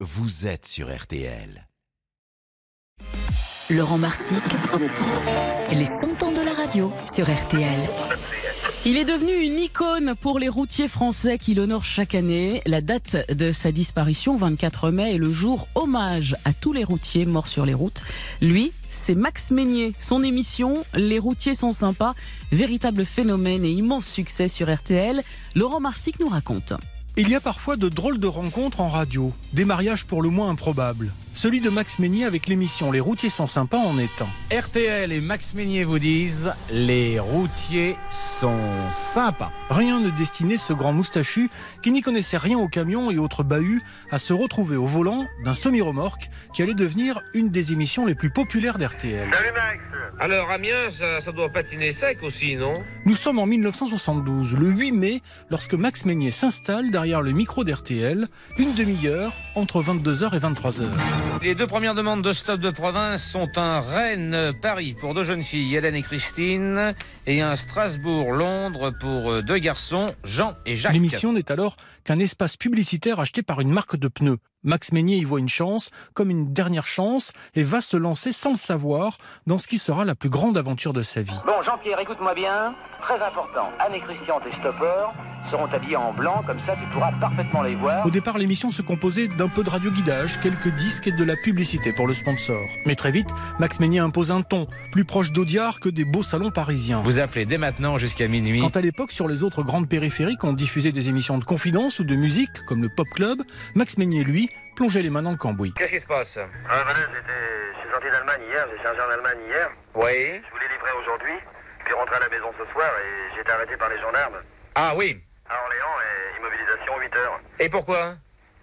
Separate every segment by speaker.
Speaker 1: vous êtes sur RTL.
Speaker 2: Laurent Marsic, les 100 ans de la radio sur RTL.
Speaker 3: Il est devenu une icône pour les routiers français qui l'honorent chaque année. La date de sa disparition, 24 mai, est le jour hommage à tous les routiers morts sur les routes. Lui, c'est Max Meignier. Son émission, Les routiers sont sympas, véritable phénomène et immense succès sur RTL. Laurent Marsic nous raconte.
Speaker 4: Il y a parfois de drôles de rencontres en radio, des mariages pour le moins improbables. Celui de Max Meignier avec l'émission Les routiers sont sympas en étant.
Speaker 5: RTL et Max Meignier vous disent les routiers sont sympas.
Speaker 4: Rien ne destinait ce grand moustachu qui n'y connaissait rien au camion et autres bahuts à se retrouver au volant d'un semi-remorque qui allait devenir une des émissions les plus populaires d'RTL.
Speaker 6: Salut Max
Speaker 7: Alors Amiens, ça, ça doit patiner sec aussi, non?
Speaker 4: Nous sommes en 1972, le 8 mai, lorsque Max Meignier s'installe derrière le micro d'RTL, une demi-heure entre 22h et 23h.
Speaker 7: Les deux premières demandes de stop de province sont un Rennes-Paris pour deux jeunes filles, Hélène et Christine, et un Strasbourg-Londres pour euh, deux garçons, Jean et Jacques.
Speaker 4: L'émission n'est alors qu'un espace publicitaire acheté par une marque de pneus. Max Meignier y voit une chance, comme une dernière chance, et va se lancer sans le savoir dans ce qui sera la plus grande aventure de sa vie.
Speaker 8: Bon, Jean-Pierre, écoute-moi bien. Très important, Anne et Christian, tes stoppeurs, seront habillés en blanc, comme ça tu pourras parfaitement les voir.
Speaker 4: Au départ, l'émission se composait d'un peu de radioguidage, quelques disques et de la publicité pour le sponsor. Mais très vite, Max Meignier impose un ton, plus proche d'Audiard que des beaux salons parisiens.
Speaker 7: Vous appelez dès maintenant jusqu'à minuit.
Speaker 4: Quand à l'époque, sur les autres grandes périphériques, on diffusait des émissions de confidence ou de musique, comme le Pop Club, Max Meignier, lui, plongeait les mains dans le cambouis.
Speaker 7: Qu'est-ce qui se passe?
Speaker 6: Ah voilà, j'étais, je suis sorti d'Allemagne hier, j'ai chargé en Allemagne hier.
Speaker 7: Oui.
Speaker 6: Je voulais livrer aujourd'hui, puis rentrer à la maison ce soir et j'ai été arrêté par les gendarmes.
Speaker 7: Ah oui.
Speaker 6: À Orléans et immobilisation 8 heures.
Speaker 7: Et pourquoi?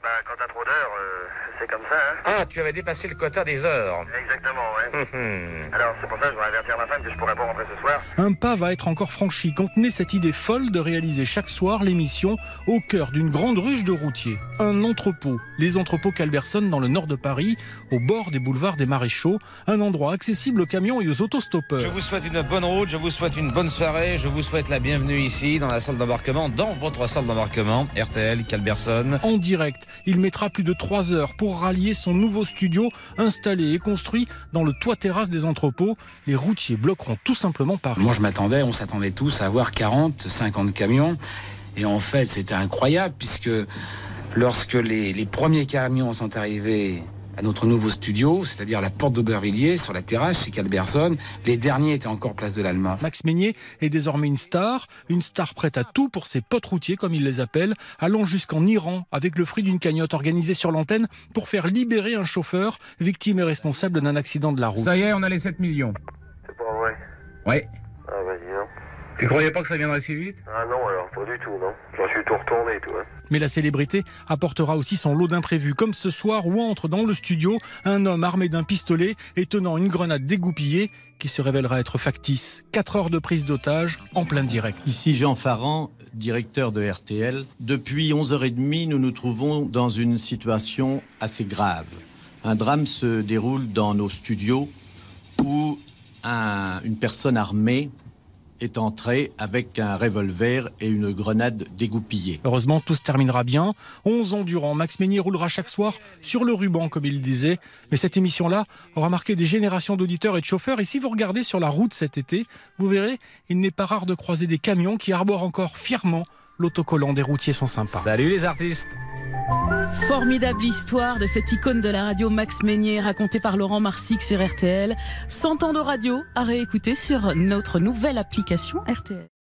Speaker 6: Bah quand t'as trop d'heures, euh, c'est comme ça, hein.
Speaker 7: Ah, tu avais dépassé le quota des heures.
Speaker 6: Exactement, ouais.
Speaker 7: Hum,
Speaker 6: Alors c'est pour ça que je voudrais avertir ma femme que je pourrais pas rentrer ce soir.
Speaker 4: Un pas va être encore franchi quand naît cette idée folle de réaliser chaque soir l'émission au cœur d'une grande ruche de routiers. Un entrepôt, les entrepôts Calberson dans le nord de Paris, au bord des boulevards des Maréchaux, un endroit accessible aux camions et aux
Speaker 7: Je
Speaker 4: autostoppeurs.
Speaker 7: vous souhaite une bonne route, je vous souhaite une bonne soirée, je vous souhaite la bienvenue ici dans la salle d'embarquement, dans votre salle d'embarquement, RTL, Calberson.
Speaker 4: En direct, il mettra plus de trois heures pour rallier son nouveau studio installé et construit dans le toit terrasse des entrepôts. Les routiers bloqueront tout simplement Paris.
Speaker 9: Moi, je m'attendais, on s'attendait tous à avoir 40, 50 camions. Et en fait, c'était incroyable puisque lorsque les, les premiers camions sont arrivés à notre nouveau studio, c'est-à-dire la porte d'Aubervilliers, sur la terrasse chez Calberson, les derniers étaient encore place de l'Alma.
Speaker 4: Max Meignier est désormais une star, une star prête à tout pour ses potes routiers, comme il les appelle, allant jusqu'en Iran avec le fruit d'une cagnotte organisée sur l'antenne pour faire libérer un chauffeur victime et responsable d'un accident de la route.
Speaker 5: Ça y est, on a les 7 millions.
Speaker 6: C'est pas vrai.
Speaker 5: Ouais. Tu croyais pas que ça viendrait si vite?
Speaker 6: Ah non alors, pas du tout, non. J'en suis tout retourné, toi.
Speaker 4: Mais la célébrité apportera aussi son lot d'imprévus, comme ce soir où entre dans le studio un homme armé d'un pistolet et tenant une grenade dégoupillée qui se révélera être factice. 4 heures de prise d'otage en plein direct.
Speaker 10: Ici Jean Farran, directeur de RTL. Depuis 11h30, nous nous trouvons dans une situation assez grave. Un drame se déroule dans nos studios où un- une personne armée est entrée avec un revolver et une grenade dégoupillée.
Speaker 4: Heureusement, tout se terminera bien. 11 ans durant, Max Meignier roulera chaque soir sur le ruban, comme il disait. Mais cette émission-là aura marqué des générations d'auditeurs et de chauffeurs. Et si vous regardez sur la route cet été, vous verrez, il n'est pas rare de croiser des camions qui arborent encore fièrement l'autocollant des routiers sont sympas.
Speaker 5: Salut les artistes
Speaker 3: Formidable histoire de cette icône de la radio Max Meignier racontée par Laurent Marsic sur RTL. 100 ans de radio à réécouter sur notre nouvelle application RTL.